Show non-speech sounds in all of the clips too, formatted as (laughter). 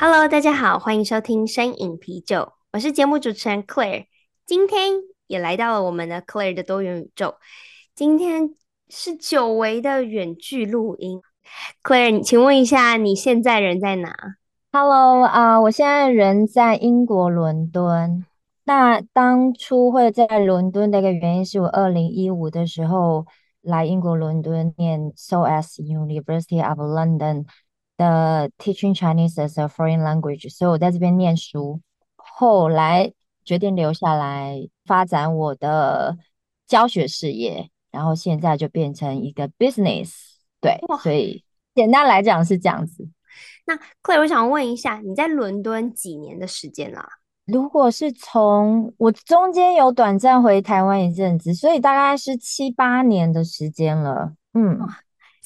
Hello，大家好，欢迎收听声饮啤酒，我是节目主持人 Claire，今天也来到了我们的 Claire 的多元宇宙，今天是久违的远距录音，Claire，请问一下，你现在人在哪？Hello，啊、我现在人在英国伦敦。那当初会在伦敦的一个原因是我二零一五的时候来英国伦敦念 SOAS University of London。的 teaching Chinese as a foreign language，所以我在这边念书，后来决定留下来发展我的教学事业，然后现在就变成一个 business，对，所以简单来讲是这样子。那 Claire，我想问一下，你在伦敦几年的时间啦？如果是从我中间有短暂回台湾一阵子，所以大概是七八年的时间了，嗯。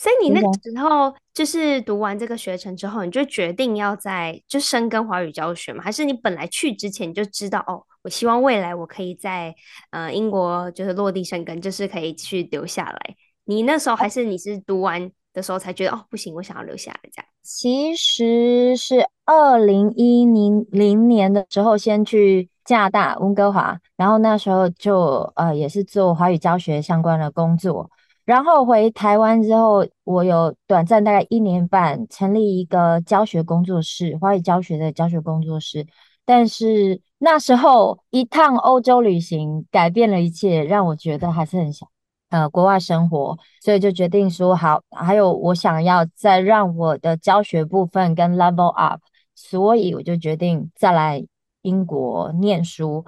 所以你那个时候就是读完这个学程之后，你就决定要在就深耕华语教学吗？还是你本来去之前你就知道哦，我希望未来我可以在呃英国就是落地生根，就是可以去留下来。你那时候还是你是读完的时候才觉得哦，不行，我想要留下来这样？其实是二零一零零年的时候先去加拿大温哥华，然后那时候就呃也是做华语教学相关的工作。然后回台湾之后，我有短暂大概一年半，成立一个教学工作室，华语教学的教学工作室。但是那时候一趟欧洲旅行改变了一切，让我觉得还是很想呃国外生活，所以就决定说好。还有我想要再让我的教学部分跟 level up，所以我就决定再来英国念书。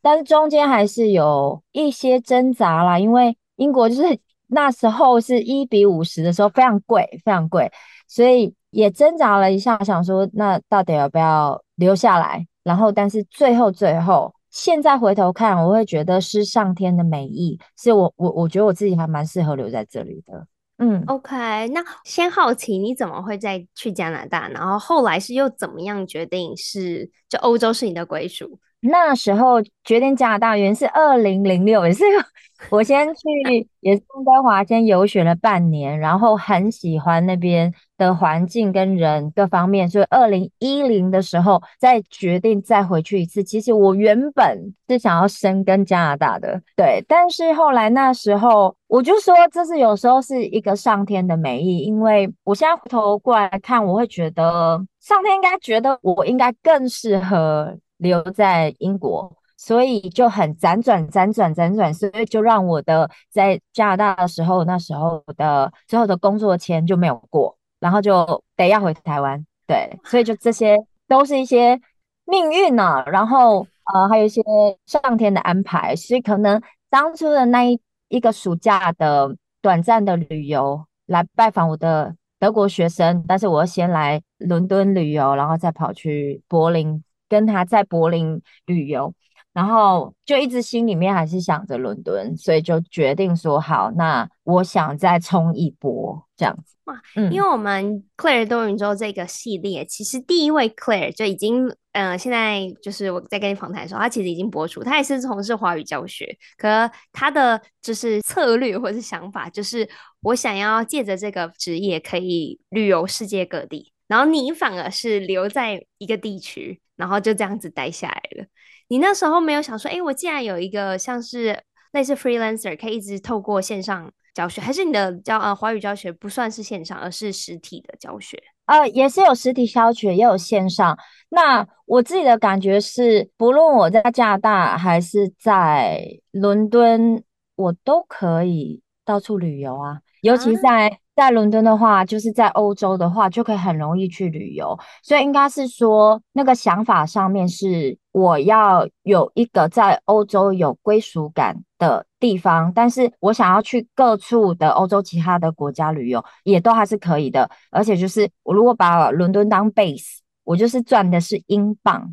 但是中间还是有一些挣扎啦，因为英国就是。那时候是一比五十的时候，非常贵，非常贵，所以也挣扎了一下，想说那到底要不要留下来？然后，但是最后最后，现在回头看，我会觉得是上天的美意，是我我我觉得我自己还蛮适合留在这里的。嗯，OK，那先好奇你怎么会再去加拿大，然后后来是又怎么样决定是就欧洲是你的归属？那时候决定加拿大，原是二零零六，也是 (laughs) 我先去，也是温哥华先游学了半年，然后很喜欢那边的环境跟人各方面，所以二零一零的时候再决定再回去一次。其实我原本是想要深耕加拿大的，对，但是后来那时候我就说，这是有时候是一个上天的美意，因为我现在回头过来看，我会觉得上天应该觉得我应该更适合。留在英国，所以就很辗转、辗转、辗转，所以就让我的在加拿大的时候，那时候的最后的工作签就没有过，然后就得要回台湾。对，所以就这些都是一些命运呢、啊，然后呃，还有一些上天的安排。所以可能当初的那一一个暑假的短暂的旅游，来拜访我的德国学生，但是我要先来伦敦旅游，然后再跑去柏林。跟他在柏林旅游，然后就一直心里面还是想着伦敦，所以就决定说好，那我想再冲一波这样子。哇，因为我们 Claire 多云州这个系列，其实第一位 Claire 就已经，嗯、呃，现在就是我在跟你访谈的时候，他其实已经播出，他也是从事华语教学，可他的就是策略或是想法，就是我想要借着这个职业可以旅游世界各地。然后你反而是留在一个地区，然后就这样子待下来了。你那时候没有想说，哎，我既然有一个像是类似 freelancer，可以一直透过线上教学，还是你的教呃华语教学不算是线上，而是实体的教学？呃，也是有实体教学，也有线上。那我自己的感觉是，不论我在加拿大还是在伦敦，我都可以到处旅游啊，尤其在、啊。在伦敦的话，就是在欧洲的话，就可以很容易去旅游。所以应该是说，那个想法上面是我要有一个在欧洲有归属感的地方，但是我想要去各处的欧洲其他的国家旅游，也都还是可以的。而且就是我如果把伦敦当 base，我就是赚的是英镑，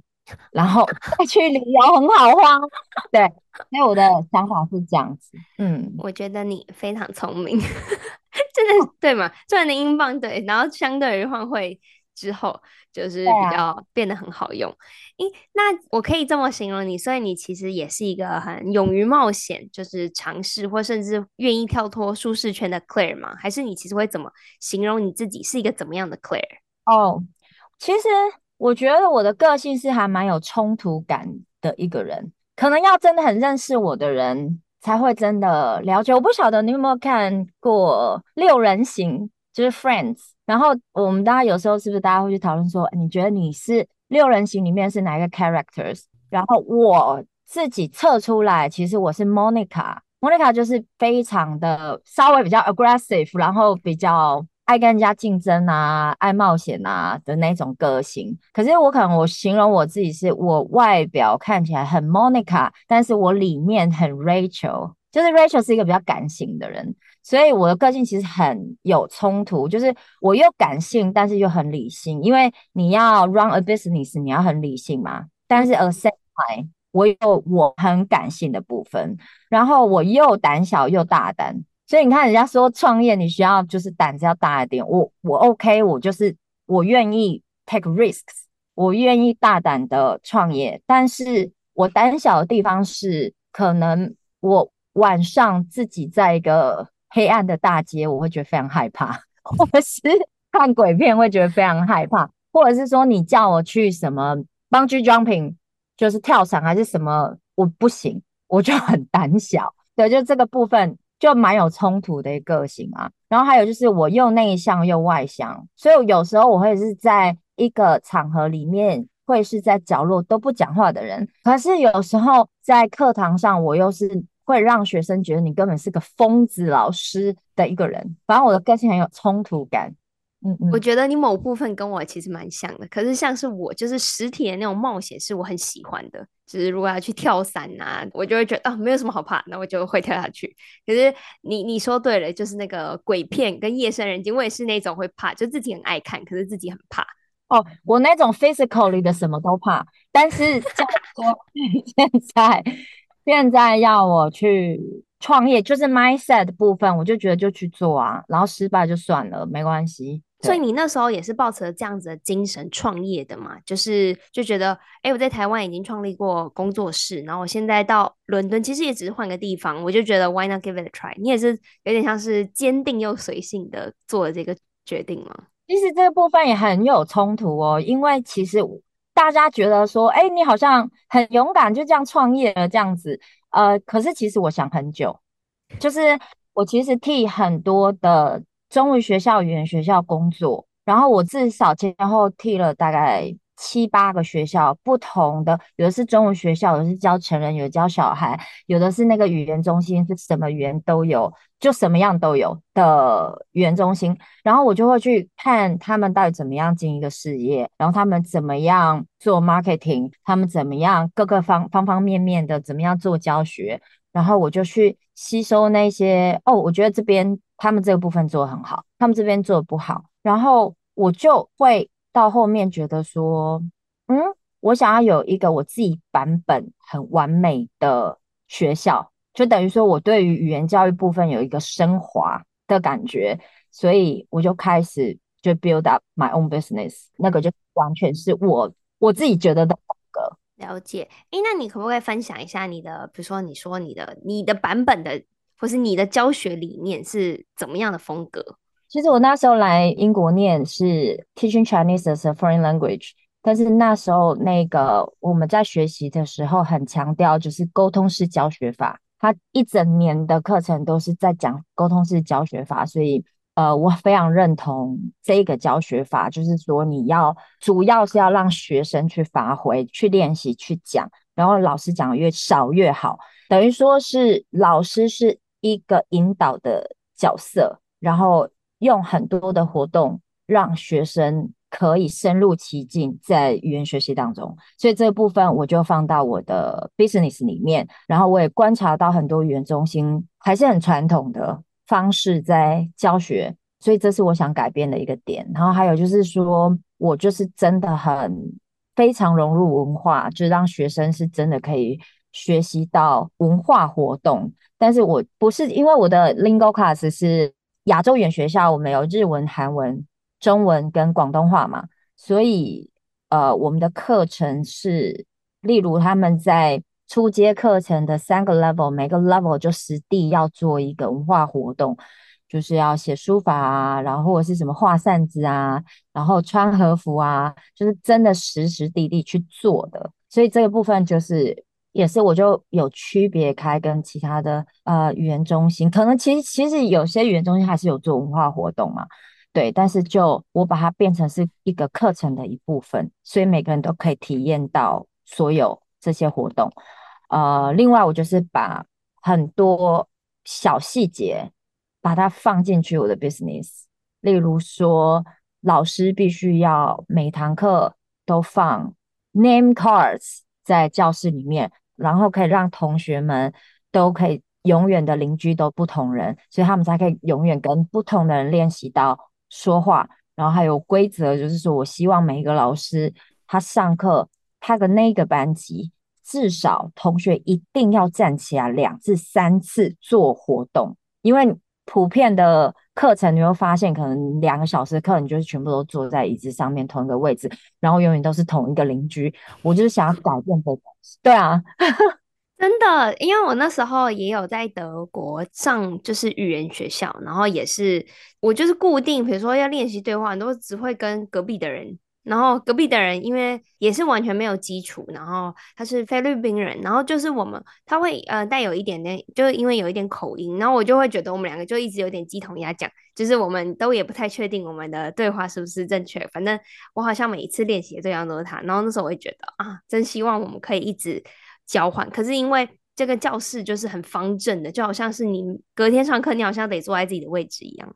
然后 (laughs) 再去旅游很好花。对，所以我的想法是这样子。嗯，我觉得你非常聪明，(laughs) 真的对嘛？赚的英镑对，然后相对于换汇。之后就是比较变得很好用，诶、啊，那我可以这么形容你，所以你其实也是一个很勇于冒险，就是尝试或甚至愿意跳脱舒适圈的 Claire 吗？还是你其实会怎么形容你自己是一个怎么样的 Claire？哦，其实我觉得我的个性是还蛮有冲突感的一个人，可能要真的很认识我的人才会真的了解。我不晓得你有没有看过六人行，就是 Friends。然后我们大家有时候是不是大家会去讨论说，你觉得你是六人行里面是哪一个 characters？然后我自己测出来，其实我是 Monica。Monica 就是非常的稍微比较 aggressive，然后比较爱跟人家竞争啊，爱冒险啊的那种个性。可是我可能我形容我自己是我外表看起来很 Monica，但是我里面很 Rachel，就是 Rachel 是一个比较感性的人。所以我的个性其实很有冲突，就是我又感性，但是又很理性。因为你要 run a business，你要很理性嘛。但是 at same time，我有我很感性的部分，然后我又胆小又大胆。所以你看，人家说创业你需要就是胆子要大一点。我我 OK，我就是我愿意 take risks，我愿意大胆的创业。但是我胆小的地方是，可能我晚上自己在一个。黑暗的大街，我会觉得非常害怕；(laughs) 或者是看鬼片，会觉得非常害怕；或者是说你叫我去什么 bungee jumping，就是跳伞还是什么，我不行，我就很胆小。对，就这个部分就蛮有冲突的一个个性啊。然后还有就是我又内向又外向，所以有时候我会是在一个场合里面会是在角落都不讲话的人，可是有时候在课堂上我又是。会让学生觉得你根本是个疯子老师的一个人，反正我的个性很有冲突感。嗯嗯，我觉得你某部分跟我其实蛮像的，可是像是我就是实体的那种冒险是我很喜欢的，就是如果要去跳伞啊，我就会觉得啊没有什么好怕，那我就会跳下去。可是你你说对了，就是那个鬼片跟夜深人静，我也是那种会怕，就自己很爱看，可是自己很怕。哦，我那种 physically 的什么都怕，但是这样说现在。现在要我去创业，就是 mindset 的部分，我就觉得就去做啊，然后失败就算了，没关系。所以你那时候也是抱持了这样子的精神创业的嘛？就是就觉得，哎、欸，我在台湾已经创立过工作室，然后我现在到伦敦，其实也只是换个地方，我就觉得 why not give it a try？你也是有点像是坚定又随性的做了这个决定吗？其实这个部分也很有冲突哦，因为其实。大家觉得说，哎，你好像很勇敢，就这样创业了这样子。呃，可是其实我想很久，就是我其实替很多的中文学校、语言学校工作，然后我至少前后替了大概。七八个学校不同的，有的是中文学校，有的是教成人，有的教小孩，有的是那个语言中心，是什么语言都有，就什么样都有的语言中心。然后我就会去看他们到底怎么样经营一个事业，然后他们怎么样做 marketing，他们怎么样各个方方方面面的怎么样做教学，然后我就去吸收那些哦，我觉得这边他们这个部分做得很好，他们这边做得不好，然后我就会。到后面觉得说，嗯，我想要有一个我自己版本很完美的学校，就等于说我对于语言教育部分有一个升华的感觉，所以我就开始就 build up my own business，那个就完全是我我自己觉得的风格。了解，诶，那你可不可以分享一下你的，比如说你说你的你的版本的，或是你的教学理念是怎么样的风格？其实我那时候来英国念是 teaching Chinese as a foreign language，但是那时候那个我们在学习的时候很强调就是沟通式教学法，它一整年的课程都是在讲沟通式教学法，所以呃我非常认同这个教学法，就是说你要主要是要让学生去发挥、去练习、去讲，然后老师讲越少越好，等于说是老师是一个引导的角色，然后。用很多的活动让学生可以深入其境在语言学习当中，所以这部分我就放到我的 business 里面。然后我也观察到很多语言中心还是很传统的方式在教学，所以这是我想改变的一个点。然后还有就是说，我就是真的很非常融入文化，就是让学生是真的可以学习到文化活动。但是我不是因为我的 Lingo Class 是亚洲语言学校，我们有日文、韩文、中文跟广东话嘛，所以呃，我们的课程是，例如他们在初阶课程的三个 level，每个 level 就实地要做一个文化活动，就是要写书法啊，然后或者是什么画扇子啊，然后穿和服啊，就是真的实实地地去做的。所以这个部分就是也是我就有区别开跟其他的呃语言中心，可能其实其实有些语言中心还是有做文化活动嘛。对，但是就我把它变成是一个课程的一部分，所以每个人都可以体验到所有这些活动。呃，另外我就是把很多小细节把它放进去我的 business，例如说老师必须要每堂课都放 name cards 在教室里面，然后可以让同学们都可以永远的邻居都不同人，所以他们才可以永远跟不同的人练习到。说话，然后还有规则，就是说我希望每一个老师他上课，他的那个班级至少同学一定要站起来两至三次做活动，因为普遍的课程你会发现，可能两个小时课你就是全部都坐在椅子上面同一个位置，然后永远都是同一个邻居。我就是想要改变这个，对啊。(laughs) 真的，因为我那时候也有在德国上就是语言学校，然后也是我就是固定，比如说要练习对话，都只会跟隔壁的人，然后隔壁的人因为也是完全没有基础，然后他是菲律宾人，然后就是我们他会呃带有一点点，就是因为有一点口音，然后我就会觉得我们两个就一直有点鸡同鸭讲，就是我们都也不太确定我们的对话是不是正确，反正我好像每一次练习的对象都是他，然后那时候我会觉得啊，真希望我们可以一直。交换，可是因为这个教室就是很方正的，就好像是你隔天上课，你好像得坐在自己的位置一样，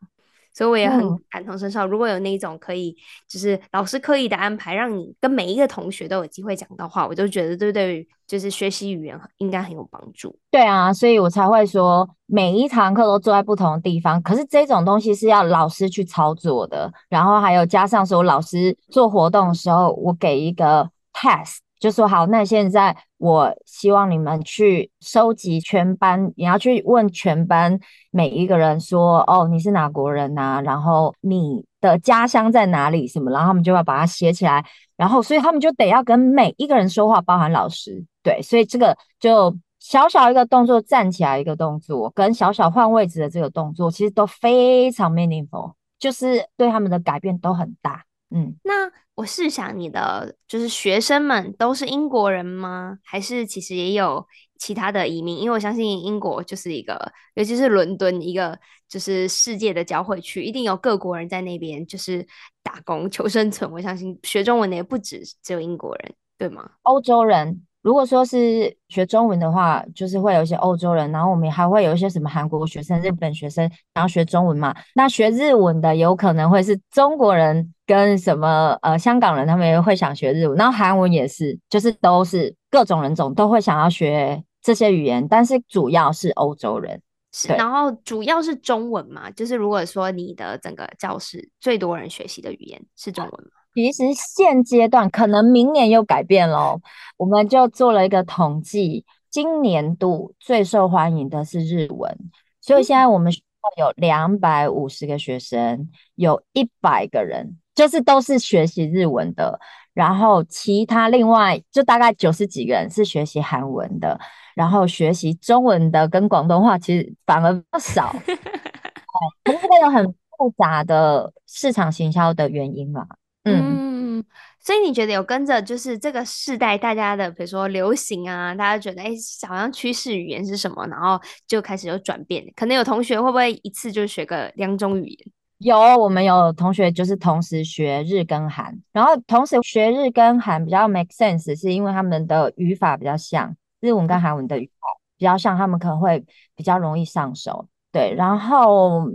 所以我也很感同身受。如果有那种可以，就是老师刻意的安排，让你跟每一个同学都有机会讲到话，我就觉得对对于就是学习语言应该很有帮助。对啊，所以我才会说每一堂课都坐在不同的地方。可是这种东西是要老师去操作的，然后还有加上说老师做活动的时候，我给一个 test。就说好，那现在我希望你们去收集全班，你要去问全班每一个人说，哦，你是哪国人呐、啊？然后你的家乡在哪里？什么？然后他们就要把它写起来，然后所以他们就得要跟每一个人说话，包含老师。对，所以这个就小小一个动作，站起来一个动作，跟小小换位置的这个动作，其实都非常 meaningful，就是对他们的改变都很大。嗯，那。我试想，你的就是学生们都是英国人吗？还是其实也有其他的移民？因为我相信英国就是一个，尤其是伦敦一个就是世界的交汇区，一定有各国人在那边就是打工求生存。我相信学中文的也不止只有英国人，对吗？欧洲人。如果说是学中文的话，就是会有一些欧洲人，然后我们还会有一些什么韩国学生、日本学生，然后学中文嘛。那学日文的有可能会是中国人跟什么呃香港人，他们也会想学日文。然后韩文也是，就是都是各种人种都会想要学这些语言，但是主要是欧洲人。是，然后主要是中文嘛，就是如果说你的整个教室最多人学习的语言是中文吗？其实现阶段可能明年又改变喽，我们就做了一个统计，今年度最受欢迎的是日文，所以现在我们学校有两百五十个学生，有一百个人就是都是学习日文的，然后其他另外就大概九十几个人是学习韩文的，然后学习中文的跟广东话其实反而不少，(laughs) 可是这个有很复杂的市场行销的原因嘛。嗯，所以你觉得有跟着就是这个世代大家的，比如说流行啊，大家觉得哎、欸，好像趋势语言是什么，然后就开始有转变。可能有同学会不会一次就学个两种语言？有，我们有同学就是同时学日跟韩，然后同时学日跟韩比较 make sense，是因为他们的语法比较像，日文跟韩文的语法比较像，他们可能会比较容易上手。对，然后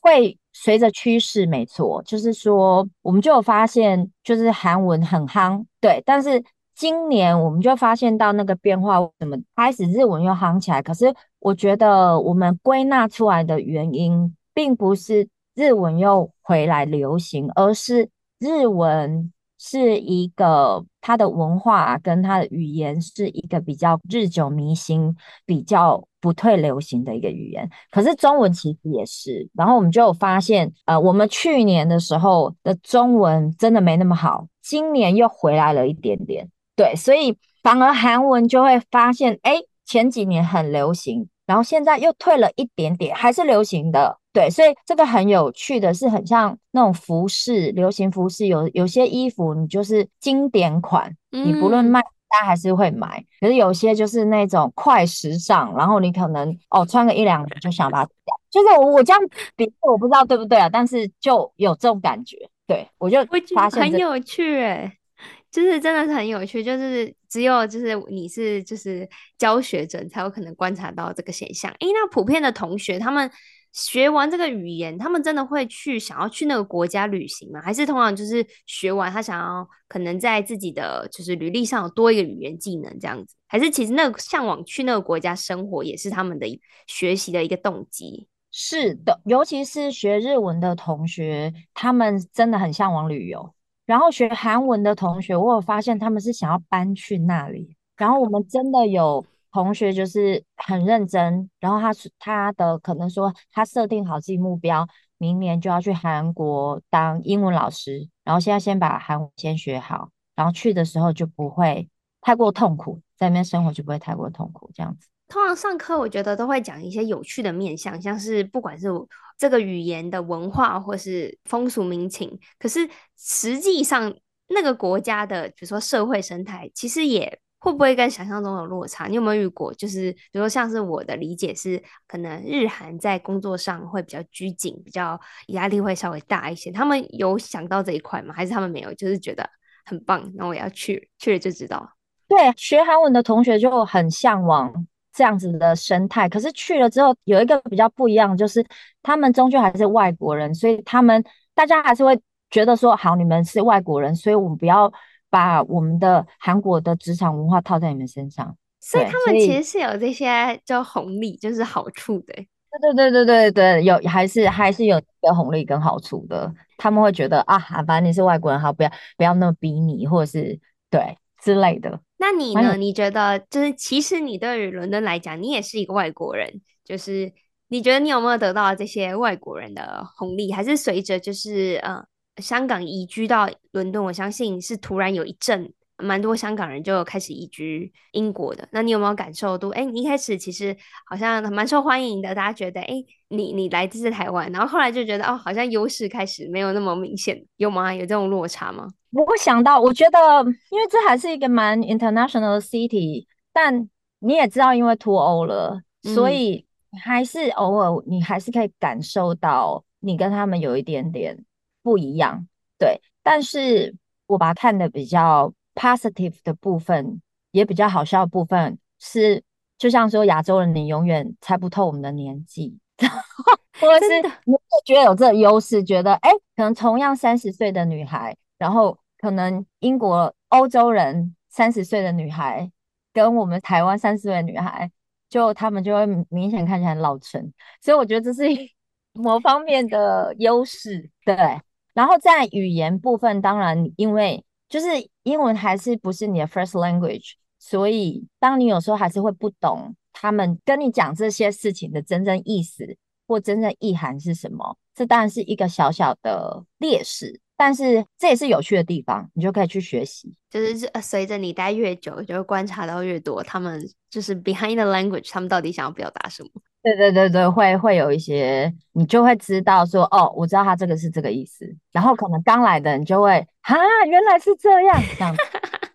会。随着趋势，没错，就是说，我们就有发现，就是韩文很夯，对。但是今年我们就发现到那个变化，怎么开始日文又夯起来？可是我觉得我们归纳出来的原因，并不是日文又回来流行，而是日文是一个它的文化跟它的语言是一个比较日久弥新、比较不退流行的一个语言。可是中文其实也是，然后我们就有发现，呃，我们去年的时候的中文真的没那么好，今年又回来了一点点。对，所以反而韩文就会发现，哎，前几年很流行，然后现在又退了一点点，还是流行的。对，所以这个很有趣的是，很像那种服饰，流行服饰，有有些衣服你就是经典款，你不论卖，大家还是会买。可是有些就是那种快时尚，然后你可能哦穿个一两年就想把它掉。就是我我这样比，我不知道对不对啊？但是就有这种感觉。对，我就发现很有趣诶。就是真的是很有趣，就是只有就是你是就是教学者才有可能观察到这个现象。诶，那普遍的同学他们学完这个语言，他们真的会去想要去那个国家旅行吗？还是通常就是学完他想要可能在自己的就是履历上有多一个语言技能这样子？还是其实那个向往去那个国家生活也是他们的学习的一个动机？是的，尤其是学日文的同学，他们真的很向往旅游。然后学韩文的同学，我有发现他们是想要搬去那里。然后我们真的有同学就是很认真，然后他他的可能说他设定好自己目标，明年就要去韩国当英文老师。然后现在先把韩文先学好，然后去的时候就不会太过痛苦，在那边生活就不会太过痛苦，这样子。通常上课，我觉得都会讲一些有趣的面向，像是不管是这个语言的文化，或是风俗民情。可是实际上，那个国家的，比如说社会生态，其实也会不会跟想象中有落差？你有没有遇过？就是比如说，像是我的理解是，可能日韩在工作上会比较拘谨，比较压力会稍微大一些。他们有想到这一块吗？还是他们没有？就是觉得很棒，那我要去，去了就知道。对，学韩文的同学就很向往。这样子的生态，可是去了之后有一个比较不一样，就是他们终究还是外国人，所以他们大家还是会觉得说，好，你们是外国人，所以我们不要把我们的韩国的职场文化套在你们身上。所以他们其实是有这些就红利，就是好处的。对对对对对对，有还是还是有一个红利跟好处的。他们会觉得啊，反正你是外国人，好，不要不要那么逼你，或者是对之类的。那你呢？你觉得就是，其实你对于伦敦来讲，你也是一个外国人。就是你觉得你有没有得到这些外国人的红利？还是随着就是呃香港移居到伦敦，我相信是突然有一阵蛮多香港人就开始移居英国的。那你有没有感受到？哎，你一开始其实好像蛮受欢迎的，大家觉得哎，你你来自台湾，然后后来就觉得哦，好像优势开始没有那么明显，有吗？有这种落差吗？我会想到，我觉得，因为这还是一个蛮 international 的 city，但你也知道，因为脱欧了，嗯、所以还是偶尔你还是可以感受到你跟他们有一点点不一样，对。但是我把它看的比较 positive 的部分，也比较好笑的部分是，就像说亚洲人，你永远猜不透我们的年纪，(laughs) 或者是你会觉得有这个优势，觉得哎，可能同样三十岁的女孩。然后可能英国、欧洲人三十岁的女孩，跟我们台湾三十岁的女孩，就他们就会明显看起来很老成，所以我觉得这是 (laughs) 某方面的优势。对，然后在语言部分，当然因为就是英文还是不是你的 first language，所以当你有时候还是会不懂他们跟你讲这些事情的真正意思或真正意涵是什么，这当然是一个小小的劣势。但是这也是有趣的地方，你就可以去学习。就是随着你待越久，就会观察到越多，他们就是 behind the language，他们到底想要表达什么？对对对对，会会有一些，你就会知道说，哦，我知道他这个是这个意思。然后可能刚来的，你就会啊，原来是这样，这样。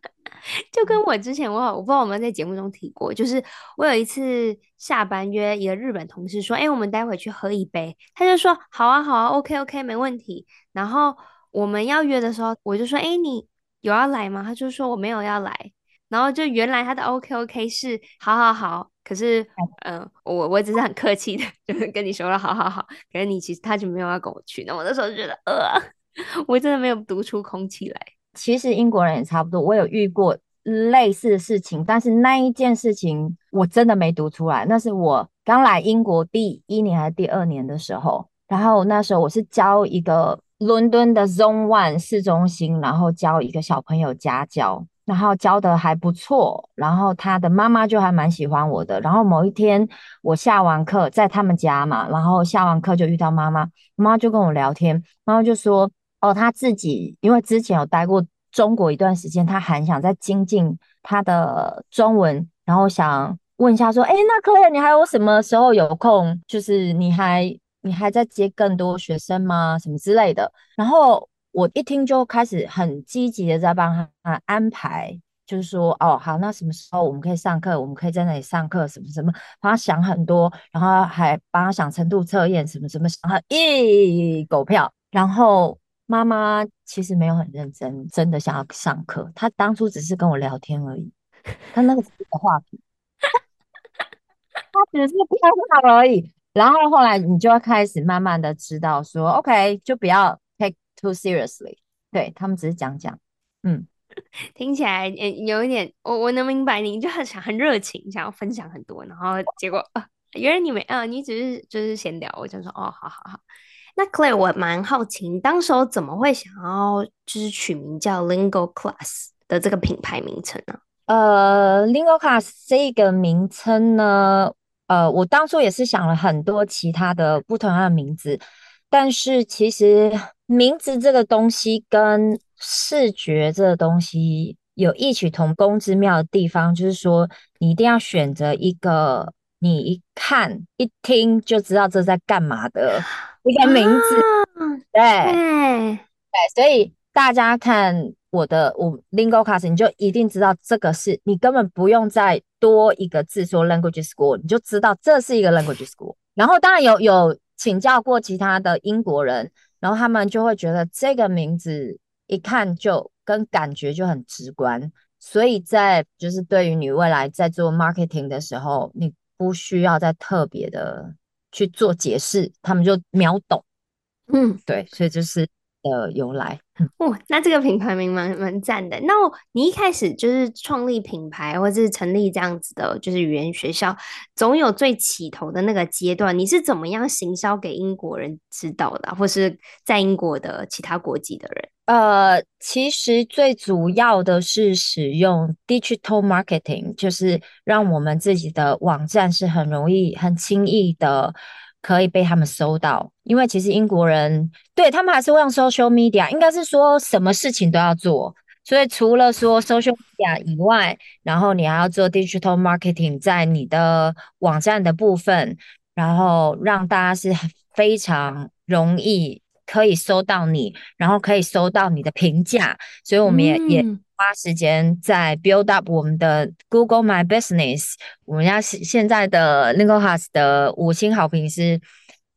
(laughs) 就跟我之前我我不知道我们在节目中提过，就是我有一次下班约一个日本同事说，哎，我们待会去喝一杯，他就说好啊好啊，OK OK，没问题。然后。我们要约的时候，我就说：“哎，你有要来吗？”他就说：“我没有要来。”然后就原来他的 OK OK 是好好好，可是嗯、呃，我我只是很客气的，(laughs) 就是跟你说了好好好，可是你其实他就没有要跟我去。那我那时候就觉得，呃，(laughs) 我真的没有读出空气来。其实英国人也差不多，我有遇过类似的事情，但是那一件事情我真的没读出来。那是我刚来英国第一年还是第二年的时候。然后那时候我是教一个伦敦的 Zone One 市中心，然后教一个小朋友家教，然后教的还不错，然后他的妈妈就还蛮喜欢我的。然后某一天我下完课在他们家嘛，然后下完课就遇到妈妈，妈妈就跟我聊天，妈妈就说：“哦，他自己因为之前有待过中国一段时间，他很想再精进他的中文，然后想。”问一下，说，哎，那 Claire，你还有什么时候有空？就是你还你还在接更多学生吗？什么之类的。然后我一听就开始很积极的在帮他安排，就是说，哦，好，那什么时候我们可以上课？我们可以在那里上课，什么什么，帮他想很多，然后还帮他想程度测验，什么什么，想他一狗票。然后妈妈其实没有很认真，真的想要上课，她当初只是跟我聊天而已，她那个是个话题。他只是不好而已，然后后来你就会开始慢慢的知道说，OK，就不要 too seriously。对，他们只是讲讲，嗯，(laughs) 听起来有一点，我我能明白你，就很想很热情，想要分享很多，然后结果啊，原来你没啊，你只是就是闲聊，我就说哦，好好好。那 Claire，我蛮好奇，你当时候怎么会想要就是取名叫 Lingo Class 的这个品牌名称呢？呃，Lingo Class 这个名称呢？呃，我当初也是想了很多其他的不同的名字，但是其实名字这个东西跟视觉这个东西有异曲同工之妙的地方，就是说你一定要选择一个你一看一听就知道这在干嘛的一个名字，对对，所以大家看。我的我 Lingo Class，你就一定知道这个是你根本不用再多一个字说 Language School，你就知道这是一个 Language School。然后当然有有请教过其他的英国人，然后他们就会觉得这个名字一看就跟感觉就很直观，所以在就是对于你未来在做 marketing 的时候，你不需要再特别的去做解释，他们就秒懂。嗯，对，所以就是。的由来，(laughs) 哦，那这个品牌名蛮蛮赞的。那你一开始就是创立品牌，或者是成立这样子的，就是语言学校，总有最起头的那个阶段。你是怎么样行销给英国人知道的，或是在英国的其他国籍的人？呃，其实最主要的是使用 digital marketing，就是让我们自己的网站是很容易、很轻易的。可以被他们搜到，因为其实英国人对他们还是会用 social media，应该是说什么事情都要做。所以除了说 social media 以外，然后你还要做 digital marketing 在你的网站的部分，然后让大家是非常容易可以搜到你，然后可以搜到你的评价。所以我们也、嗯、也花时间在 build up 我们的 Google My Business。我们家现在的 Lingo Class 的五星好评是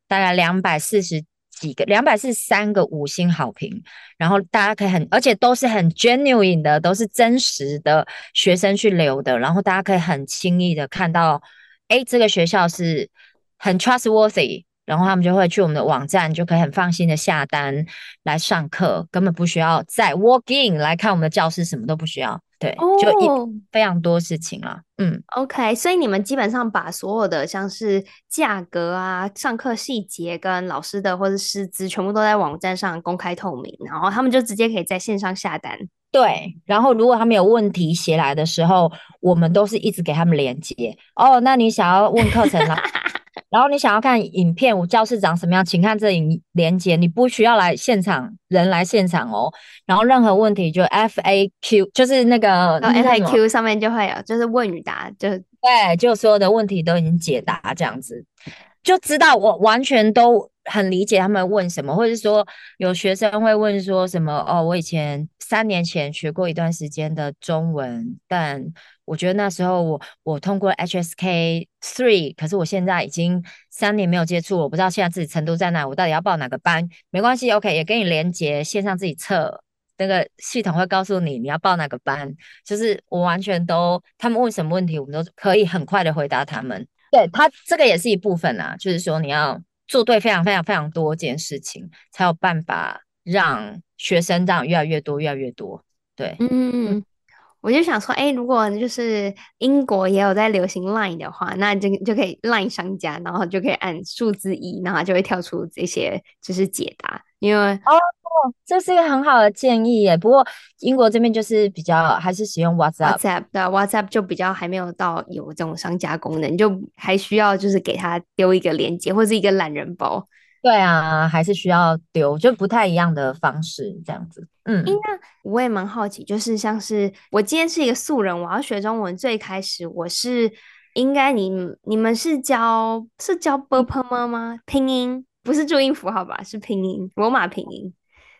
大概两百四十几个，两百四十三个五星好评。然后大家可以很，而且都是很 genuine 的，都是真实的学生去留的。然后大家可以很轻易的看到，哎，这个学校是很 trustworthy。然后他们就会去我们的网站，就可以很放心的下单来上课，根本不需要再 walk in 来看我们的教室，什么都不需要。对，oh, 就一非常多事情了。嗯，OK，所以你们基本上把所有的像是价格啊、上课细节跟老师的或者师资，全部都在网站上公开透明，然后他们就直接可以在线上下单。对，然后如果他们有问题写来的时候，我们都是一直给他们连接。哦、oh，那你想要问课程呢？(laughs) 然后你想要看影片，我教室长什么样？请看这影连接，你不需要来现场，人来现场哦。然后任何问题就 FAQ，就是那个 FAQ 上面就会有，就是问与答，就对，就所有的问题都已经解答这样子，就知道我完全都很理解他们问什么，或者说有学生会问说什么哦，我以前三年前学过一段时间的中文，但我觉得那时候我我通过 HSK three，可是我现在已经三年没有接触，我不知道现在自己程度在哪，我到底要报哪个班？没关系，OK，也给你连接线上自己测，那个系统会告诉你你要报哪个班。就是我完全都，他们问什么问题，我们都可以很快的回答他们。对，他这个也是一部分啊，就是说你要做对非常非常非常多件事情，才有办法让学生这样越来越多越来越多。对，嗯。我就想说，哎、欸，如果就是英国也有在流行 Line 的话，那就就可以 Line 商家，然后就可以按数字一，然后就会跳出这些就是解答。因为哦，这是一个很好的建议耶。不过英国这边就是比较还是使用 WhatsApp，WhatsApp WhatsApp 的 WhatsApp 就比较还没有到有这种商家功能，就还需要就是给他丢一个链接或是一个懒人包。对啊，还是需要丢，就不太一样的方式这样子。嗯，那我也蛮好奇，就是像是我今天是一个素人，我要学中文，最开始我是应该你你们是教是教 b p m 吗？拼音不是注音符号吧？是拼音，罗马拼音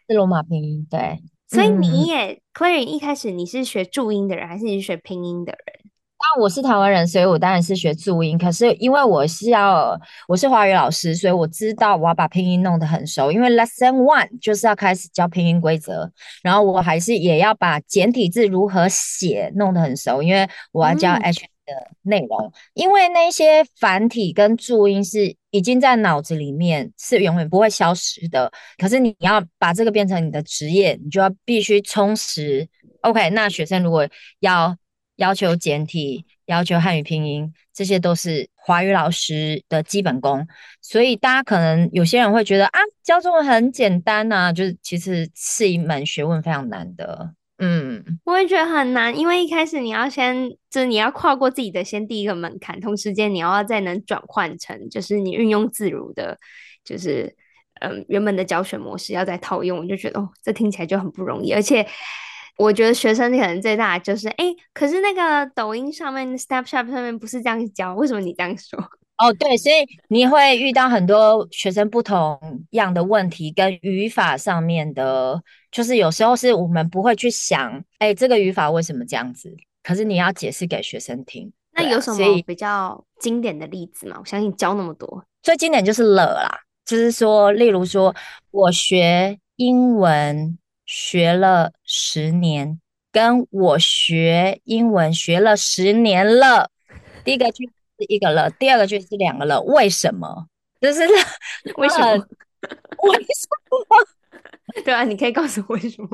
是罗马拼音，对。所以你也、Clary 一开始你是学注音的人，还是你是学拼音的人？那我是台湾人，所以我当然是学注音。可是因为我是要，我是华语老师，所以我知道我要把拼音弄得很熟。因为 Lesson One 就是要开始教拼音规则，然后我还是也要把简体字如何写弄得很熟，因为我要教 H 的内容。嗯、因为那些繁体跟注音是已经在脑子里面，是永远不会消失的。可是你要把这个变成你的职业，你就要必须充实。OK，那学生如果要。要求简体，要求汉语拼音，这些都是华语老师的基本功。所以大家可能有些人会觉得啊，教中文很简单呐、啊，就是其实是一门学问非常难的。嗯，我也觉得很难，因为一开始你要先，就是你要跨过自己的先第一个门槛，同时间你要再能转换成，就是你运用自如的，就是嗯原本的教学模式要再套用，我就觉得哦，这听起来就很不容易，而且。我觉得学生可能最大的就是，哎、欸，可是那个抖音上面、Snapchat 上面不是这样教，为什么你这样说？(laughs) 哦，对，所以你会遇到很多学生不同样的问题，跟语法上面的，就是有时候是我们不会去想，哎、欸，这个语法为什么这样子？可是你要解释给学生听。那有什么比较经典的例子吗？我相信教那么多，最经典就是了啦，就是说，例如说我学英文。学了十年，跟我学英文学了十年了。第一个句是一个了，第二个句是两个了。为什么？就是 (laughs) 为什么？(laughs) 为什么？(laughs) 对啊，你可以告诉我为什么？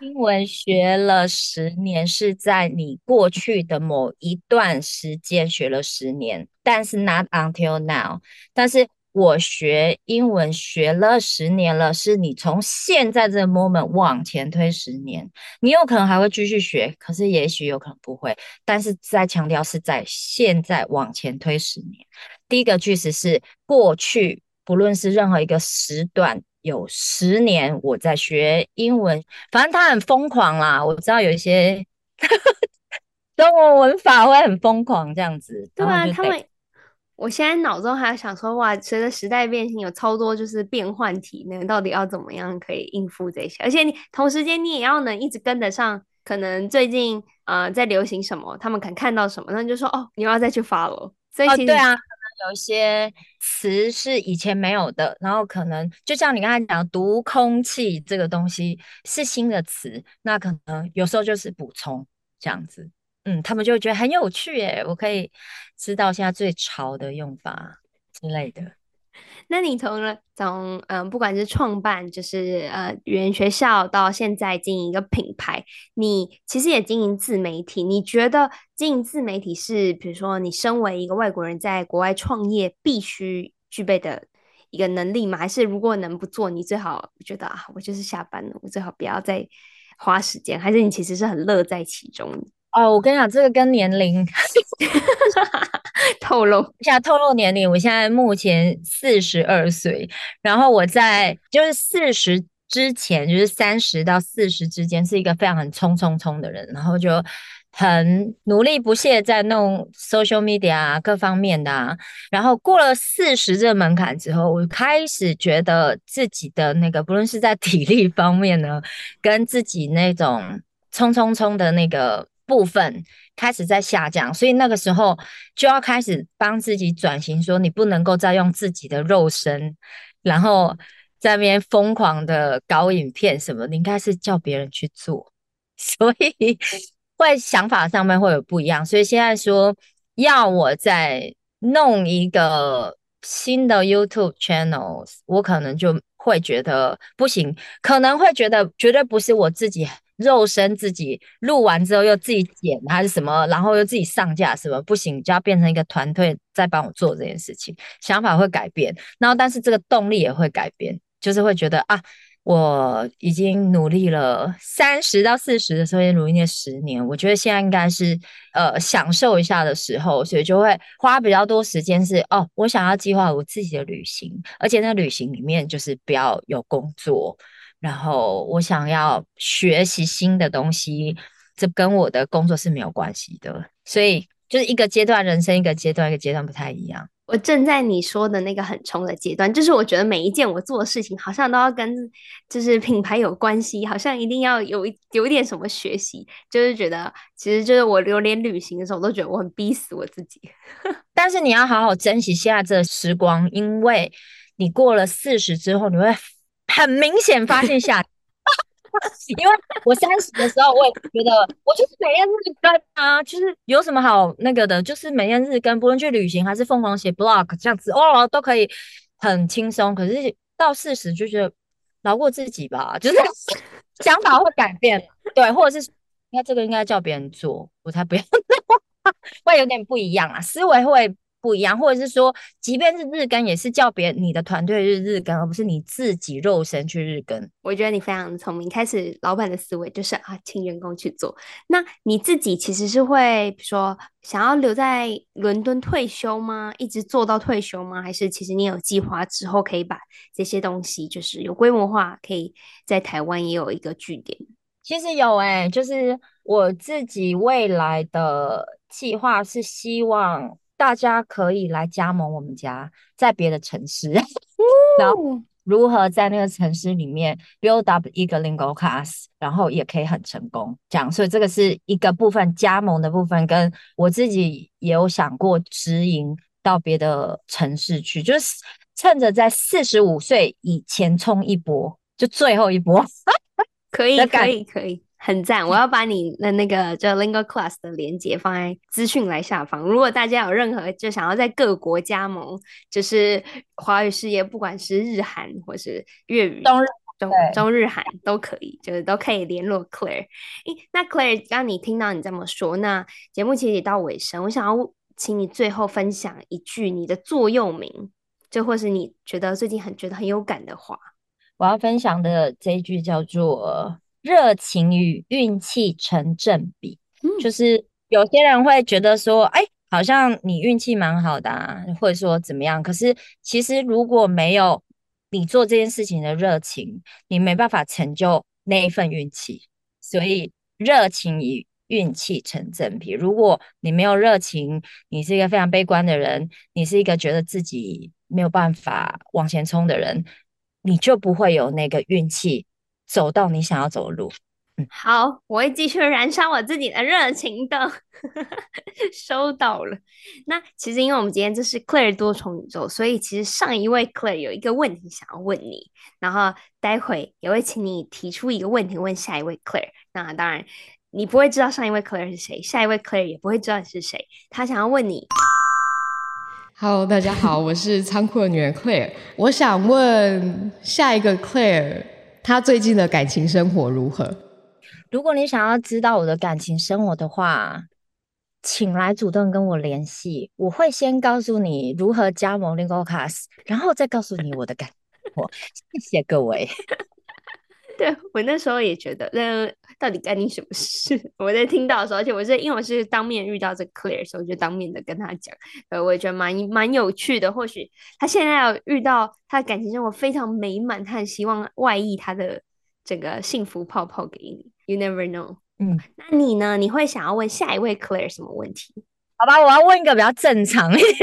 英文学了十年是在你过去的某一段时间学了十年，但是 not until now，但是。我学英文学了十年了，是你从现在这个 moment 往前推十年，你有可能还会继续学，可是也许有可能不会。但是再强调是在现在往前推十年。第一个句子是过去，不论是任何一个时段，有十年我在学英文，反正他很疯狂啦。我知道有一些 (laughs) 中文文法会很疯狂这样子，对啊，他们。我现在脑中还想说，哇，随着时代变迁，有超多就是变换题，那到底要怎么样可以应付这些？而且你同时间你也要能一直跟得上，可能最近呃在流行什么，他们可能看到什么，那你就说哦，你要再去 follow。所以其实、哦、对啊，可能有一些词是以前没有的，然后可能就像你刚才讲，读空气这个东西是新的词，那可能有时候就是补充这样子。嗯，他们就会觉得很有趣耶，我可以知道现在最潮的用法之类的。(laughs) 那你从了从嗯，不管是创办就是呃语言学校，到现在经营一个品牌，你其实也经营自媒体。你觉得经营自媒体是，比如说你身为一个外国人在国外创业必须具备的一个能力吗？还是如果能不做，你最好觉得啊，我就是下班了，我最好不要再花时间。还是你其实是很乐在其中？哦，我跟你讲，这个跟年龄 (laughs) (laughs) 透露，现在透露年龄，我现在目前四十二岁，然后我在就是四十之前，就是三十到四十之间，是一个非常很冲冲冲的人，然后就很努力不懈在弄 social media 啊，各方面的啊，然后过了四十这个门槛之后，我开始觉得自己的那个，不论是在体力方面呢，跟自己那种冲冲冲的那个。部分开始在下降，所以那个时候就要开始帮自己转型，说你不能够再用自己的肉身，然后在那边疯狂的搞影片什么，你应该是叫别人去做，(laughs) 所以会想法上面会有不一样。所以现在说要我再弄一个新的 YouTube channels，我可能就会觉得不行，可能会觉得绝对不是我自己肉身自己录完之后又自己剪还是什么，然后又自己上架什么，不行，就要变成一个团队在帮我做这件事情。想法会改变，然后但是这个动力也会改变，就是会觉得啊，我已经努力了三十到四十的时候也努力了十年，我觉得现在应该是呃享受一下的时候，所以就会花比较多时间是哦，我想要计划我自己的旅行，而且在旅行里面就是不要有工作。然后我想要学习新的东西，这跟我的工作是没有关系的，所以就是一个阶段人生，一个阶段一个阶段不太一样。我正在你说的那个很冲的阶段，就是我觉得每一件我做的事情，好像都要跟就是品牌有关系，好像一定要有一有一点什么学习，就是觉得其实就是我流连旅行的时候，我都觉得我很逼死我自己。(laughs) 但是你要好好珍惜现在这时光，因为你过了四十之后，你会。很明显发现下，因为我三十的时候，我也觉得我就是每天日更啊，就是有什么好那个的，就是每天日更，不论去旅行还是疯狂写 blog 这样子，哦，都可以很轻松。可是到四十就觉得饶过自己吧，就是 (laughs) 想法会改变，对，或者是那这个应该叫别人做，我才不要，(laughs) 会有点不一样啊，思维会。不一样，或者是说，即便是日更，也是叫别你的团队日日更，而不是你自己肉身去日更。我觉得你非常聪明，开始老板的思维就是啊，请员工去做。那你自己其实是会，比如说想要留在伦敦退休吗？一直做到退休吗？还是其实你有计划之后可以把这些东西就是有规模化，可以在台湾也有一个据点？其实有哎、欸，就是我自己未来的计划是希望。大家可以来加盟我们家，在别的城市，(laughs) 然后如何在那个城市里面 build up 一个 Lingo class，然后也可以很成功。这样，所以这个是一个部分加盟的部分，跟我自己也有想过直营到别的城市去，就是趁着在四十五岁以前冲一波，就最后一波，可以，(laughs) 可以，可以。很赞，我要把你的那个叫 Lingo Class 的链接放在资讯栏下方。如果大家有任何就想要在各国加盟，就是华语事业，不管是日韩或是粤语、中日、中中日韩都可以，就是都可以联络 Claire。诶，那 Claire，刚刚你听到你这么说，那节目其实也到尾声，我想要请你最后分享一句你的座右铭，就或是你觉得最近很觉得很有感的话。我要分享的这一句叫做。热情与运气成正比，嗯，就是有些人会觉得说，哎，好像你运气蛮好的啊，或者说怎么样。可是其实如果没有你做这件事情的热情，你没办法成就那一份运气。所以热情与运气成正比。如果你没有热情，你是一个非常悲观的人，你是一个觉得自己没有办法往前冲的人，你就不会有那个运气。走到你想要走的路，嗯，好，我会继续燃烧我自己的热情的，(laughs) 收到了。那其实因为我们今天这是 Claire 多重宇宙，所以其实上一位 Claire 有一个问题想要问你，然后待会也会请你提出一个问题问下一位 Claire。那当然你不会知道上一位 Claire 是谁，下一位 Claire 也不会知道你是谁。他想要问你，Hello，大家好，我是仓库的女人 Claire，我想问下一个 Claire。他最近的感情生活如何？如果你想要知道我的感情生活的话，请来主动跟我联系。我会先告诉你如何加盟 Lingo Class，然后再告诉你我的感情生活。谢谢各位。(laughs) 对，我那时候也觉得，那到底干你什么事？(laughs) 我在听到的时候，而且我是因为我是当面遇到这 Claire，所以我就当面的跟他讲，呃，我也觉得蛮蛮有趣的。或许他现在有遇到他的感情生活非常美满，他很希望外溢他的整个幸福泡泡给你。You never know。嗯，那你呢？你会想要问下一位 Claire 什么问题？好吧，我要问一个比较正常一点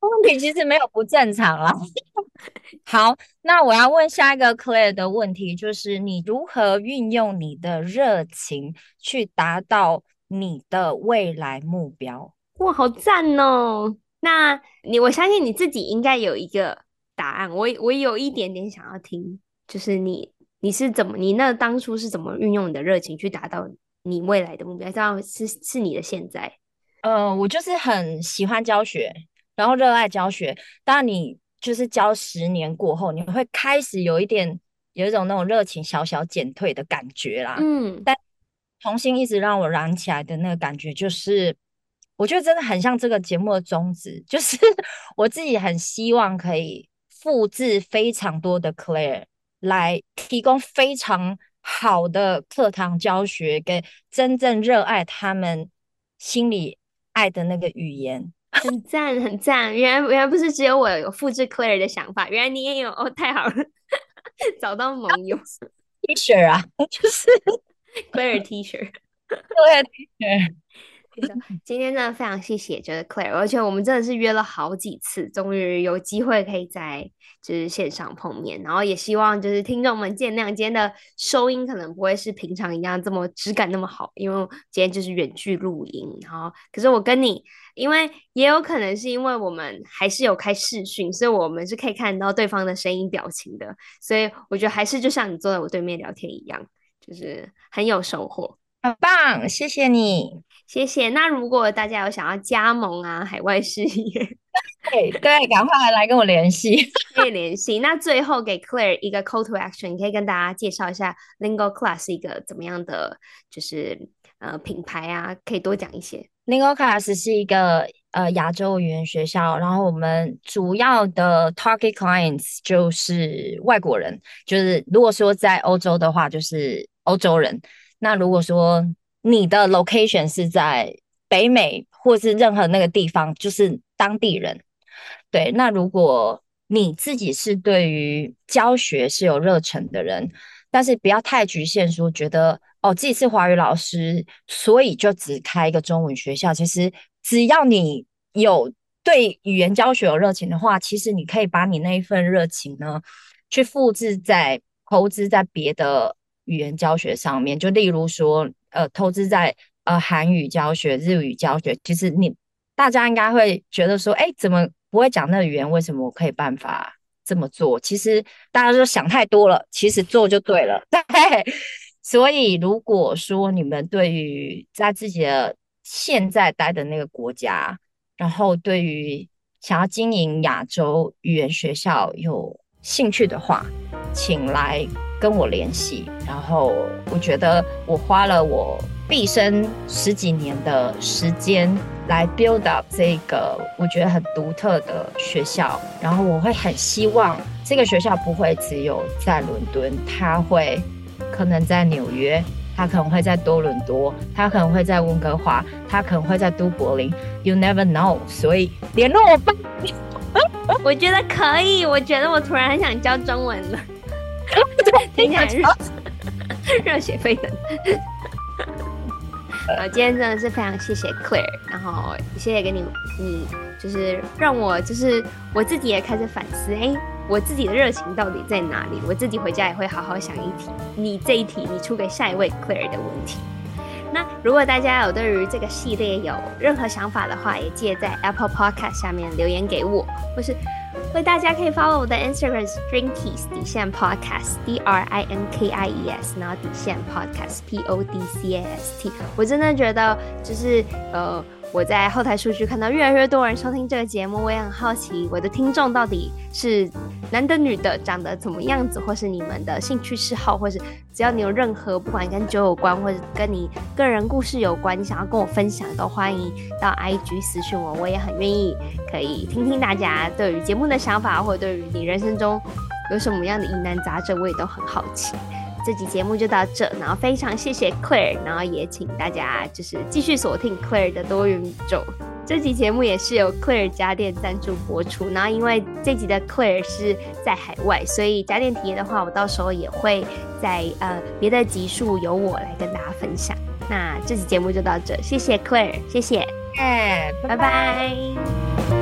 问题，其实没有不正常啦。(laughs) 好，那我要问下一个 Claire 的问题，就是你如何运用你的热情去达到你的未来目标？哇，好赞哦！那你我相信你自己应该有一个答案。我我有一点点想要听，就是你你是怎么，你那当初是怎么运用你的热情去达到你未来的目标？这样是是你的现在？呃，我就是很喜欢教学，然后热爱教学。当然你。就是教十年过后，你会开始有一点有一种那种热情小小减退的感觉啦。嗯，但重新一直让我燃起来的那个感觉，就是我觉得真的很像这个节目的宗旨，就是 (laughs) 我自己很希望可以复制非常多的 Claire 来提供非常好的课堂教学，给真正热爱他们心里爱的那个语言。很赞，很赞！原来原来不是只有我有复制 Claire 的想法，原来你也有哦，太好了，(laughs) 找到盟友。T 恤啊，(laughs) 就是 Claire T 恤，对 T 恤。今天真的非常谢谢，就是 Claire，而且我们真的是约了好几次，终于有机会可以在就是线上碰面，然后也希望就是听众们见谅，今天的收音可能不会是平常一样这么质感那么好，因为今天就是远距录音，然后可是我跟你，因为也有可能是因为我们还是有开视讯，所以我们是可以看到对方的声音表情的，所以我觉得还是就像你坐在我对面聊天一样，就是很有收获。很棒，谢谢你，谢谢。那如果大家有想要加盟啊，海外事业，(laughs) 对对，赶快来跟我联系，(laughs) 可以联系。那最后给 Claire 一个 call to action，你可以跟大家介绍一下 Lingo Class 是一个怎么样的，就是呃品牌啊，可以多讲一些。Lingo Class 是一个呃亚洲语言学校，然后我们主要的 target clients 就是外国人，就是如果说在欧洲的话，就是欧洲人。那如果说你的 location 是在北美或是任何那个地方，就是当地人。对，那如果你自己是对于教学是有热忱的人，但是不要太局限，说觉得哦自己是华语老师，所以就只开一个中文学校。其实只要你有对语言教学有热情的话，其实你可以把你那一份热情呢，去复制在投资在别的。语言教学上面，就例如说，呃，投资在呃韩语教学、日语教学，其实你大家应该会觉得说，哎，怎么不会讲那个语言？为什么我可以办法这么做？其实大家都想太多了，其实做就对了。(laughs) 对，所以如果说你们对于在自己的现在待的那个国家，然后对于想要经营亚洲语言学校有兴趣的话，请来。跟我联系，然后我觉得我花了我毕生十几年的时间来 build up 这个我觉得很独特的学校，然后我会很希望这个学校不会只有在伦敦，它会可能在纽约，它可能会在多伦多，它可能会在温哥华，它可能会在都柏林，You never know，所以联络我吧。(laughs) 我觉得可以，我觉得我突然很想教中文了。听起来热热血沸腾。(laughs) 呃，今天真的是非常谢谢 Claire，然后谢谢给你，你就是让我就是我自己也开始反思，哎，我自己的热情到底在哪里？我自己回家也会好好想一题，你这一题你出给下一位 Claire 的问题。那如果大家有对于这个系列有任何想法的话，也记得在 Apple Podcast 下面留言给我，或是。所以大家可以 follow 我的 Instagram Drinkies 底线 Podcast D R I N K I E S，然后底线 Podcast P O D C A S T。我真的觉得就是呃。我在后台数据看到越来越多人收听这个节目，我也很好奇我的听众到底是男的女的，长得怎么样子，或是你们的兴趣嗜好，或是只要你有任何不管跟酒有关，或者跟你个人故事有关，你想要跟我分享，都欢迎到 IG 私讯我，我也很愿意可以听听大家对于节目的想法，或者对于你人生中有什么样的疑难杂症，我也都很好奇。这集节目就到这，然后非常谢谢 Claire，然后也请大家就是继续锁定 Claire 的多元宇宙。这集节目也是由 Claire 家电赞助播出，然后因为这集的 Claire 是在海外，所以家电体验的话，我到时候也会在呃别的集数由我来跟大家分享。那这集节目就到这，谢谢 Claire，谢谢，哎，拜拜。拜拜。